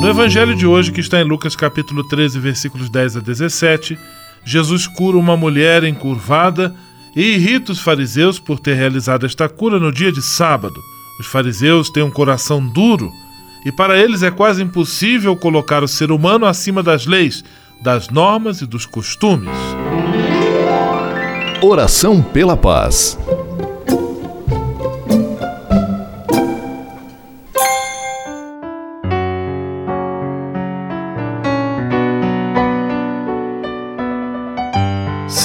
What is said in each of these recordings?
No Evangelho de hoje, que está em Lucas capítulo 13, versículos 10 a 17, Jesus cura uma mulher encurvada e irrita os fariseus por ter realizado esta cura no dia de sábado. Os fariseus têm um coração duro e para eles é quase impossível colocar o ser humano acima das leis, das normas e dos costumes. Oração pela paz.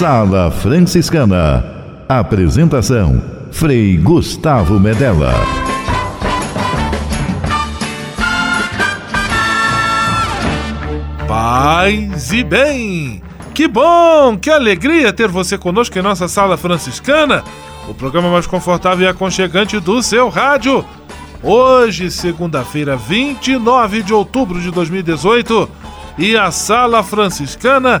Sala Franciscana. Apresentação: Frei Gustavo Medella. Paz e bem! Que bom, que alegria ter você conosco em nossa Sala Franciscana, o programa mais confortável e aconchegante do seu rádio. Hoje, segunda-feira, 29 de outubro de 2018, e a Sala Franciscana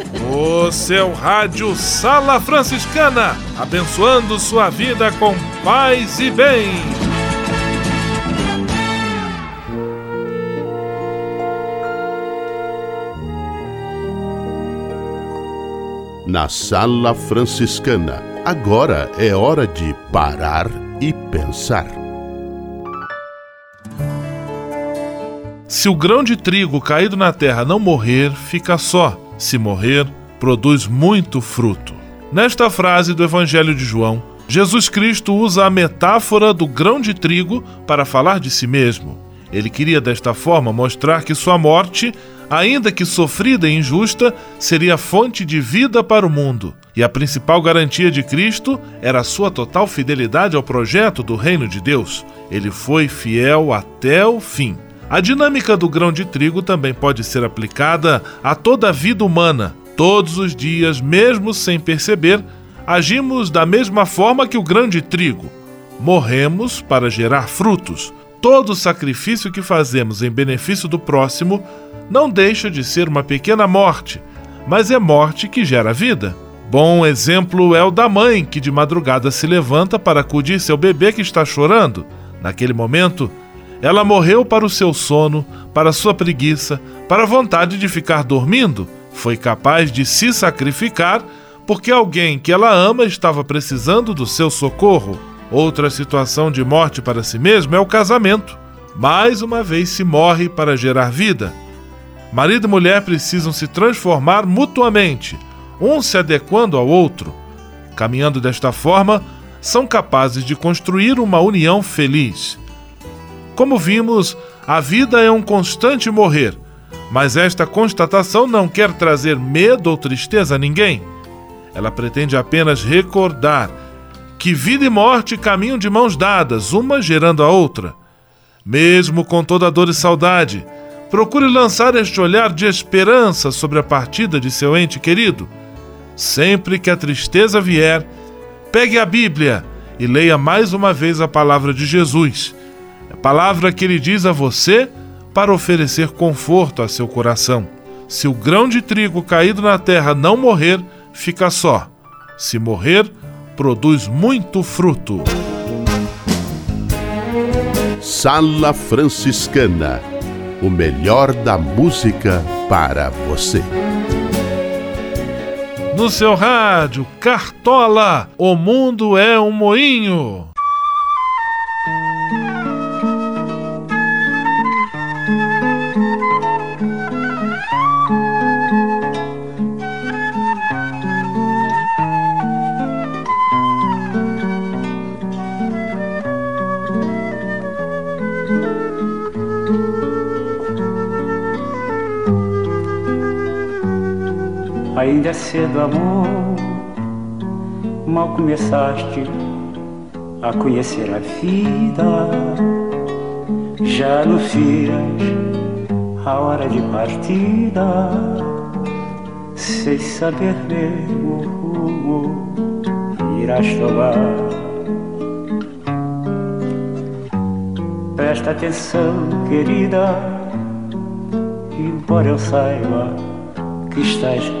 O seu rádio Sala Franciscana, abençoando sua vida com paz e bem. Na Sala Franciscana, agora é hora de parar e pensar. Se o grão de trigo caído na terra não morrer, fica só. Se morrer, produz muito fruto. Nesta frase do Evangelho de João, Jesus Cristo usa a metáfora do grão de trigo para falar de si mesmo. Ele queria desta forma mostrar que sua morte, ainda que sofrida e injusta, seria fonte de vida para o mundo. E a principal garantia de Cristo era sua total fidelidade ao projeto do reino de Deus. Ele foi fiel até o fim. A dinâmica do grão de trigo também pode ser aplicada a toda a vida humana. Todos os dias, mesmo sem perceber, agimos da mesma forma que o grão de trigo. Morremos para gerar frutos. Todo sacrifício que fazemos em benefício do próximo não deixa de ser uma pequena morte, mas é morte que gera vida. Bom exemplo é o da mãe que de madrugada se levanta para acudir seu bebê que está chorando. Naquele momento, ela morreu para o seu sono, para sua preguiça, para a vontade de ficar dormindo. Foi capaz de se sacrificar porque alguém que ela ama estava precisando do seu socorro. Outra situação de morte para si mesmo é o casamento. Mais uma vez se morre para gerar vida. Marido e mulher precisam se transformar mutuamente, um se adequando ao outro. Caminhando desta forma, são capazes de construir uma união feliz. Como vimos, a vida é um constante morrer, mas esta constatação não quer trazer medo ou tristeza a ninguém. Ela pretende apenas recordar que vida e morte caminham de mãos dadas, uma gerando a outra. Mesmo com toda dor e saudade, procure lançar este olhar de esperança sobre a partida de seu ente querido. Sempre que a tristeza vier, pegue a Bíblia e leia mais uma vez a palavra de Jesus palavra que ele diz a você para oferecer conforto a seu coração. Se o grão de trigo caído na terra não morrer, fica só. Se morrer, produz muito fruto. Sala Franciscana o melhor da música para você. No seu rádio, Cartola, o mundo é um moinho. É cedo, amor, mal começaste a conhecer a vida. Já anuncias a hora de partida, sem saber mesmo o rumo irás tomar. Presta atenção, querida, embora eu saiba que estás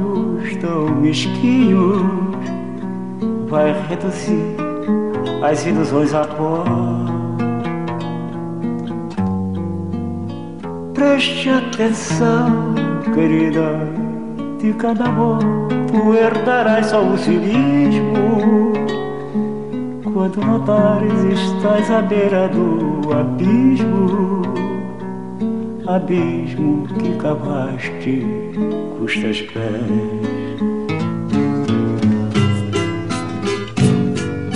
tão mesquinhos vai reduzir as ilusões a pó. Preste atenção, querida, De cada amor tu herdarás só o cinismo. Quando notares estás à beira do abismo. Abismo que cavaste custas pés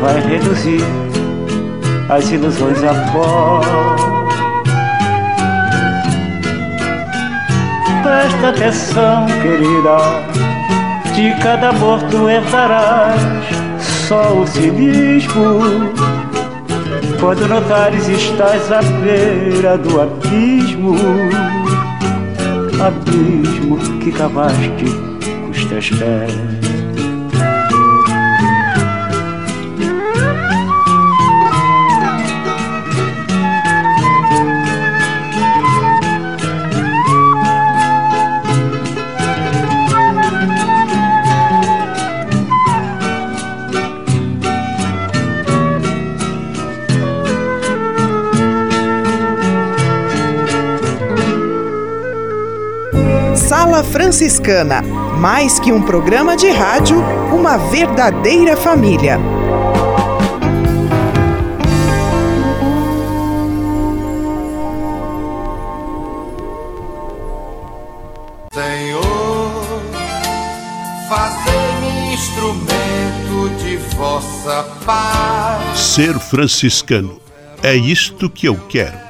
Vai reduzir as ilusões a pó Presta atenção, querida De cada amor tu herdarás Só o cinismo. Quando notares estás à beira do abismo. Abismo que cavaste com os teus pés. Sala Franciscana, mais que um programa de rádio, uma verdadeira família. Senhor, fazei-me instrumento de vossa paz. Ser franciscano é isto que eu quero.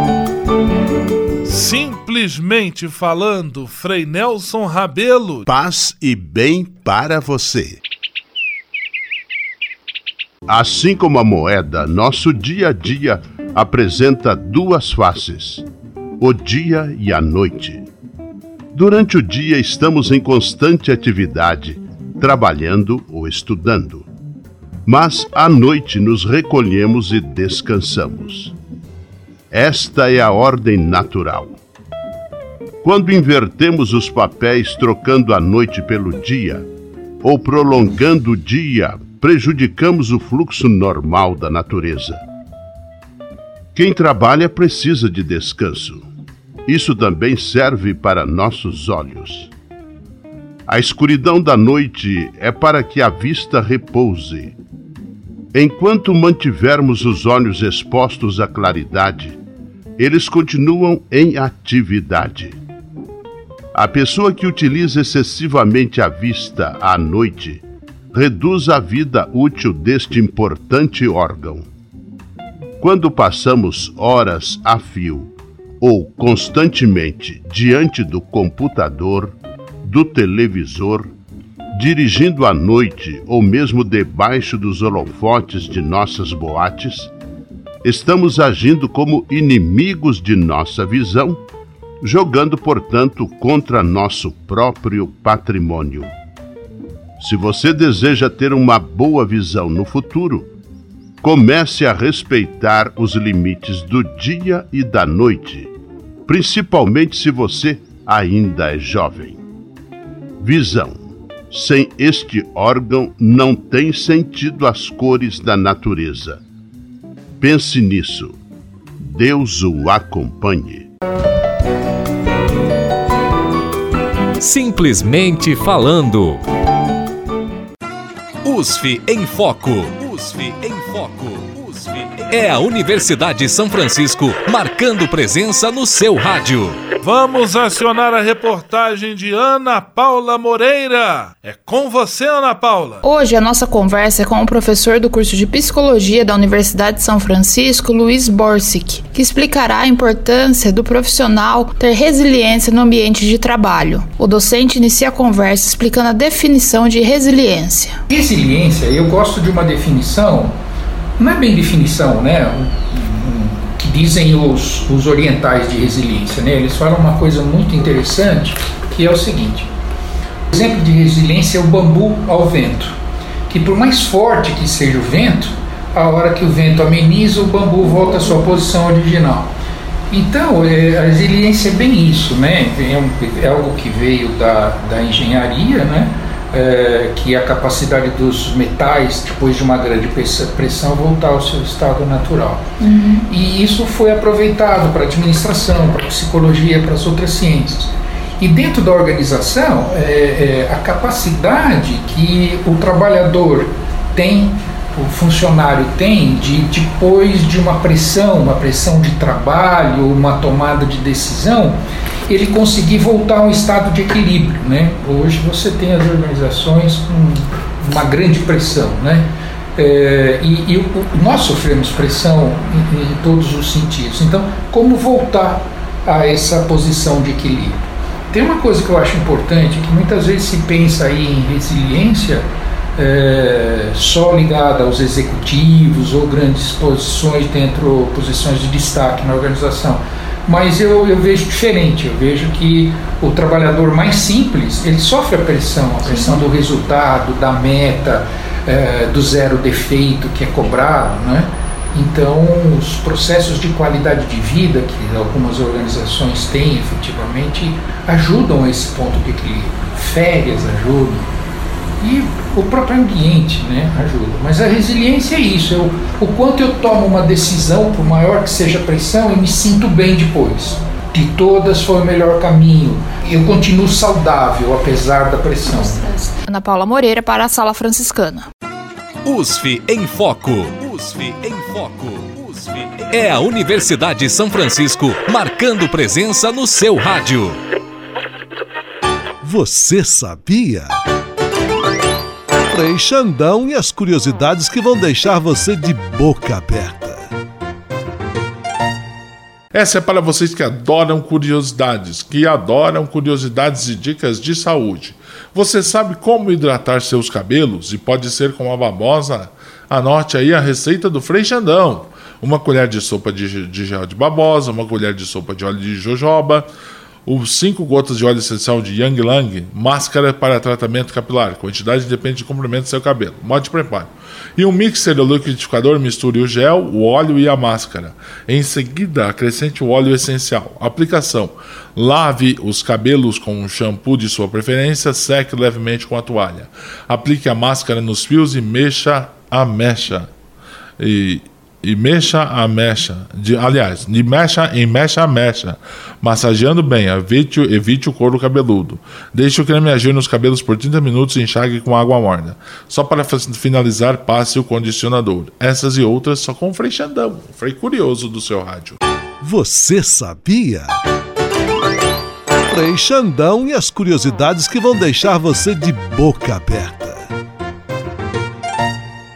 Simplesmente falando, Frei Nelson Rabelo. Paz e bem para você. Assim como a moeda, nosso dia a dia apresenta duas faces: o dia e a noite. Durante o dia estamos em constante atividade, trabalhando ou estudando. Mas à noite nos recolhemos e descansamos. Esta é a ordem natural. Quando invertemos os papéis trocando a noite pelo dia, ou prolongando o dia, prejudicamos o fluxo normal da natureza. Quem trabalha precisa de descanso. Isso também serve para nossos olhos. A escuridão da noite é para que a vista repouse. Enquanto mantivermos os olhos expostos à claridade, eles continuam em atividade. A pessoa que utiliza excessivamente a vista à noite reduz a vida útil deste importante órgão. Quando passamos horas a fio ou constantemente diante do computador, do televisor, dirigindo à noite ou mesmo debaixo dos holofotes de nossas boates, estamos agindo como inimigos de nossa visão, jogando, portanto, contra nosso próprio patrimônio. Se você deseja ter uma boa visão no futuro, comece a respeitar os limites do dia e da noite, principalmente se você ainda é jovem. Visão. Sem este órgão não tem sentido as cores da natureza. Pense nisso. Deus o acompanhe. Simplesmente falando. USF em Foco. USF em Foco. É a Universidade de São Francisco marcando presença no seu rádio. Vamos acionar a reportagem de Ana Paula Moreira. É com você, Ana Paula. Hoje a nossa conversa é com o professor do curso de Psicologia da Universidade de São Francisco, Luiz Borsic, que explicará a importância do profissional ter resiliência no ambiente de trabalho. O docente inicia a conversa explicando a definição de resiliência. Resiliência, eu gosto de uma definição, não é bem definição, né? dizem os, os orientais de resiliência. Né? Eles falam uma coisa muito interessante que é o seguinte: exemplo de resiliência é o bambu ao vento, que por mais forte que seja o vento, a hora que o vento ameniza, o bambu volta à sua posição original. Então, é, a resiliência é bem isso, né? É, é algo que veio da, da engenharia, né? É, que a capacidade dos metais, depois de uma grande pressão, voltar ao seu estado natural. Uhum. E isso foi aproveitado para a administração, para a psicologia, para as outras ciências. E dentro da organização, é, é, a capacidade que o trabalhador tem, o funcionário tem, de depois de uma pressão, uma pressão de trabalho, uma tomada de decisão, ele conseguir voltar a um estado de equilíbrio. Né? Hoje você tem as organizações com uma grande pressão. Né? É, e, e, nós sofremos pressão em, em, todos os sentidos. Então, como voltar a essa posição de equilíbrio? Tem uma coisa que eu acho importante, que muitas vezes se pensa aí em resiliência é, só ligada aos executivos ou grandes posições dentro, posições de destaque na organização mas eu, eu vejo diferente. Eu vejo que o trabalhador mais simples ele sofre a pressão, a pressão do resultado, da meta, é, do zero defeito que é cobrado, né? Então, os processos de qualidade de vida que algumas organizações têm efetivamente ajudam a esse ponto de equilíbrio. Férias ajudam, e o próprio ambiente né, ajuda. Mas a resiliência é isso, eu, o quanto eu tomo uma decisão, por maior que seja a pressão, e me sinto bem depois. De todas foi o melhor caminho. Eu continuo saudável apesar da pressão. Ana Paula Moreira para a Sala Franciscana. USF em Foco. USF em Foco. USF é a Universidade de São Francisco marcando presença no seu rádio. Você sabia? Frei Xandão e as curiosidades que vão deixar você de boca aberta. Essa é para vocês que adoram curiosidades, que adoram curiosidades e dicas de saúde. Você sabe como hidratar seus cabelos e pode ser com a babosa? Anote aí a receita do Frei Xandão. Uma colher de sopa de, de gel de babosa, uma colher de sopa de óleo de jojoba, os 5 gotas de óleo essencial de Yang Lang, máscara para tratamento capilar. Quantidade depende do comprimento do seu cabelo. Modo de preparo. E um mixer ou liquidificador misture o gel, o óleo e a máscara. Em seguida, acrescente o óleo essencial. Aplicação: lave os cabelos com um shampoo de sua preferência, seque levemente com a toalha. Aplique a máscara nos fios e mexa a mecha. E e mexa a mecha, de, aliás, de mecha em mecha a mecha, massageando bem, evite, evite o couro cabeludo. Deixe o creme agir nos cabelos por 30 minutos e enxague com água morna. Só para finalizar, passe o condicionador. Essas e outras só com o Frei Xandão, Frei Curioso do seu rádio. Você sabia? Frei Xandão e as curiosidades que vão deixar você de boca aberta.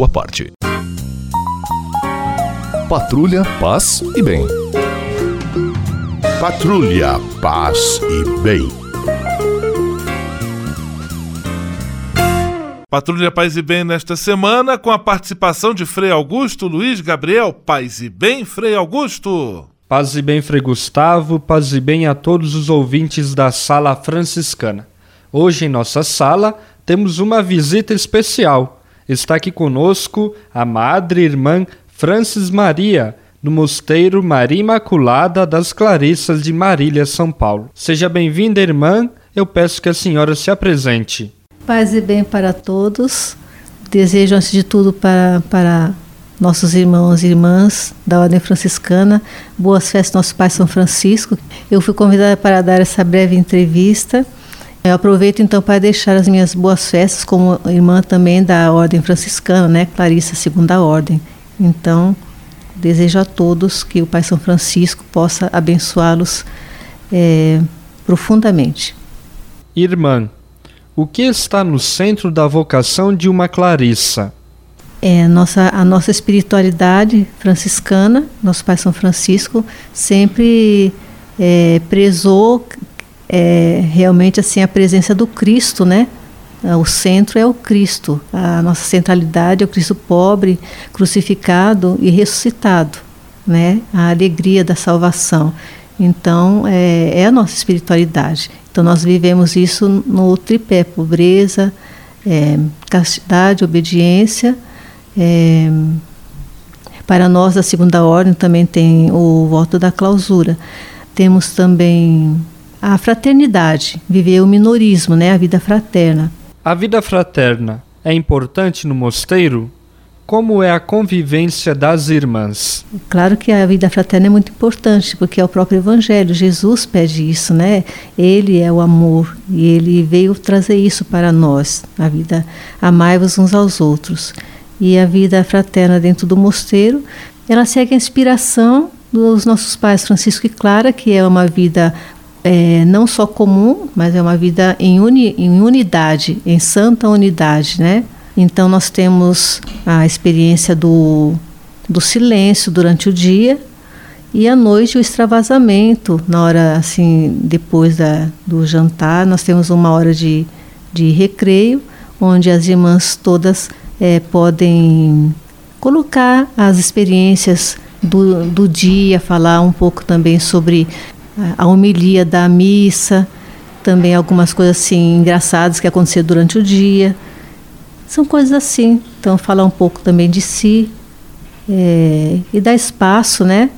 sua parte. Patrulha, paz e bem. Patrulha, paz e bem. Patrulha Paz e Bem nesta semana com a participação de Frei Augusto Luiz Gabriel. Paz e Bem, Frei Augusto. Paz e bem, Frei Gustavo, paz e bem a todos os ouvintes da Sala Franciscana. Hoje em nossa sala temos uma visita especial está aqui conosco a Madre Irmã Francis Maria, no Mosteiro Maria Imaculada das Clarissas de Marília, São Paulo. Seja bem-vinda, irmã. Eu peço que a senhora se apresente. Paz e bem para todos. Desejo, antes de tudo, para, para nossos irmãos e irmãs da Ordem Franciscana, boas festas nosso Pai São Francisco. Eu fui convidada para dar essa breve entrevista eu aproveito então para deixar as minhas boas festas como irmã também da Ordem Franciscana, né, Clarissa Segunda Ordem. Então, desejo a todos que o Pai São Francisco possa abençoá-los é, profundamente. Irmã, o que está no centro da vocação de uma Clarissa? É, nossa, a nossa espiritualidade franciscana, nosso Pai São Francisco, sempre é, prezou é realmente assim a presença do Cristo, né? O centro é o Cristo, a nossa centralidade é o Cristo pobre, crucificado e ressuscitado, né? A alegria da salvação. Então, é, é a nossa espiritualidade. Então, nós vivemos isso no tripé: pobreza, é, castidade, obediência. É, para nós da segunda ordem também tem o voto da clausura. Temos também a fraternidade, viver o minorismo, né, a vida fraterna. A vida fraterna é importante no mosteiro? Como é a convivência das irmãs? Claro que a vida fraterna é muito importante, porque é o próprio Evangelho. Jesus pede isso, né? Ele é o amor e ele veio trazer isso para nós. A vida, amai-vos uns aos outros. E a vida fraterna dentro do mosteiro, ela segue a inspiração dos nossos pais Francisco e Clara, que é uma vida é, não só comum, mas é uma vida em, uni, em unidade, em santa unidade, né? Então nós temos a experiência do, do silêncio durante o dia e à noite o extravasamento, na hora assim, depois da, do jantar, nós temos uma hora de, de recreio, onde as irmãs todas é, podem colocar as experiências do, do dia, falar um pouco também sobre a homilia da missa, também algumas coisas assim engraçadas que aconteceram durante o dia. São coisas assim. Então, falar um pouco também de si é, e dar espaço, né?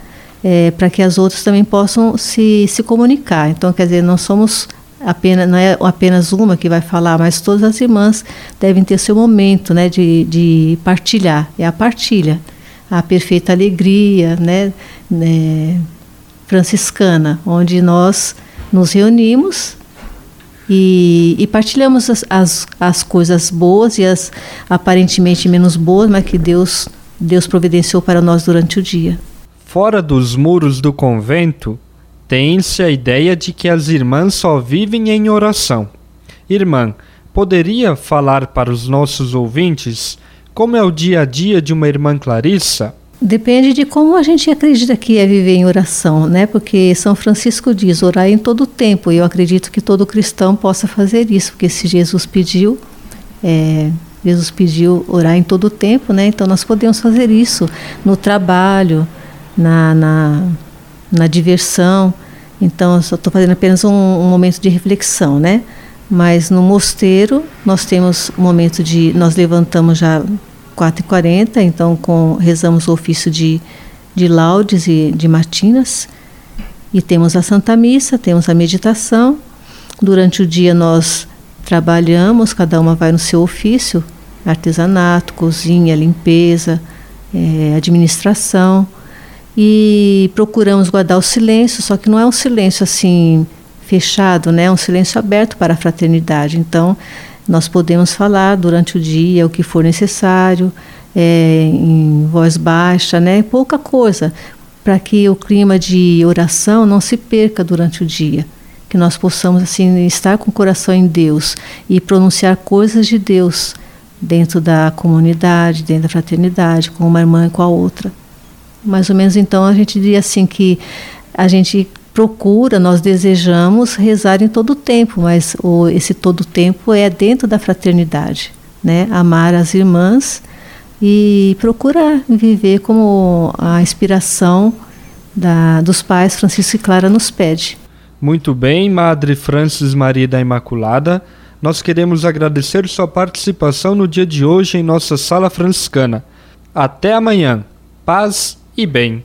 É, para que as outras também possam se, se comunicar. Então, quer dizer, não somos apenas não é apenas uma que vai falar, mas todas as irmãs devem ter seu momento, né, de, de partilhar. É a partilha, a perfeita alegria, né, né franciscana, onde nós nos reunimos e, e partilhamos as, as, as, coisas boas e as aparentemente menos boas, mas que Deus, Deus providenciou para nós durante o dia. Fora dos muros do convento, tem-se a ideia de que as irmãs só vivem em oração. Irmã, poderia falar para os nossos ouvintes como é o dia a dia de uma irmã Clarissa? Depende de como a gente acredita que é viver em oração, né? Porque São Francisco diz orar em todo o tempo. E eu acredito que todo cristão possa fazer isso, porque se Jesus pediu, é, Jesus pediu orar em todo tempo, né? Então nós podemos fazer isso no trabalho, na, na, na diversão. Então eu estou fazendo apenas um, um momento de reflexão, né? Mas no mosteiro nós temos um momento de nós levantamos já 4h40, então com, rezamos o ofício de, de laudes e de matinas. E temos a Santa Missa, temos a meditação. Durante o dia nós trabalhamos, cada uma vai no seu ofício, artesanato, cozinha, limpeza, é, administração. E procuramos guardar o silêncio, só que não é um silêncio assim fechado, né? É um silêncio aberto para a fraternidade. Então, nós podemos falar durante o dia o que for necessário, é, em voz baixa, né? Pouca coisa, para que o clima de oração não se perca durante o dia. Que nós possamos assim estar com o coração em Deus e pronunciar coisas de Deus dentro da comunidade, dentro da fraternidade, com uma irmã e com a outra. Mais ou menos então a gente diria assim que a gente procura, nós desejamos rezar em todo o tempo, mas o, esse todo o tempo é dentro da fraternidade, né? Amar as irmãs e procurar viver como a inspiração da, dos pais Francisco e Clara nos pede. Muito bem, Madre Francis Maria da Imaculada, nós queremos agradecer sua participação no dia de hoje em nossa sala franciscana. Até amanhã. Paz e bem.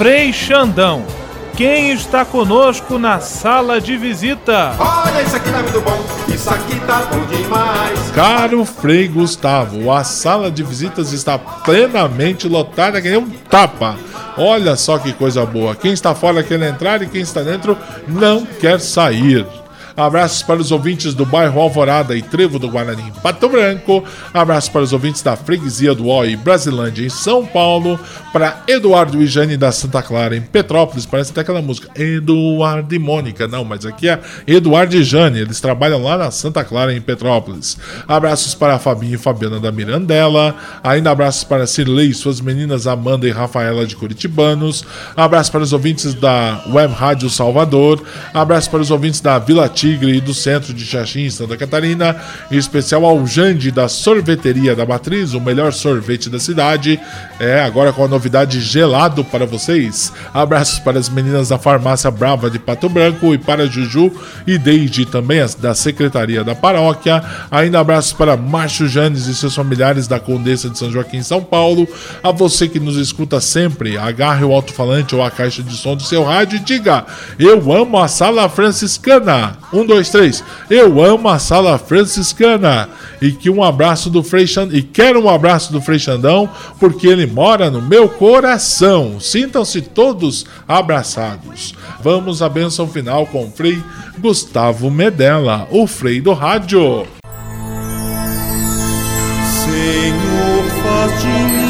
Frei Xandão, quem está conosco na sala de visita? Olha, isso aqui tá muito bom, isso aqui tá bom demais. Caro Frei Gustavo, a sala de visitas está plenamente lotada que nem um tapa. Olha só que coisa boa. Quem está fora quer entrar e quem está dentro não quer sair. Abraços para os ouvintes do bairro Alvorada e Trevo do Guarani em Pato Branco. Abraços para os ouvintes da Freguesia do e Brasilândia em São Paulo. Para Eduardo e Jane da Santa Clara em Petrópolis. Parece até aquela música Eduardo e Mônica. Não, mas aqui é Eduardo e Jane. Eles trabalham lá na Santa Clara em Petrópolis. Abraços para a Fabinho e Fabiana da Mirandela. Ainda abraços para Cirlei e suas meninas Amanda e Rafaela de Curitibanos. Abraços para os ouvintes da Web Rádio Salvador. Abraços para os ouvintes da Vila Tigre e do centro de Xaxim, Santa Catarina, em especial ao Jande da Sorveteria da Matriz, o melhor sorvete da cidade. É, agora com a novidade gelado para vocês. Abraços para as meninas da Farmácia Brava de Pato Branco e para Juju e Deide também da Secretaria da Paróquia. Ainda abraços para Márcio Janes e seus familiares da Condessa de São Joaquim, São Paulo. A você que nos escuta sempre, agarre o alto-falante ou a caixa de som do seu rádio e diga: Eu amo a Sala Franciscana. Dois, três. Eu amo a sala franciscana. E que um abraço do Frei. E quero um abraço do Frei Xandão, porque ele mora no meu coração. Sintam-se todos abraçados. Vamos à bênção final com o Frei Gustavo Medella, o Frei do Rádio. Senhor, faz de mim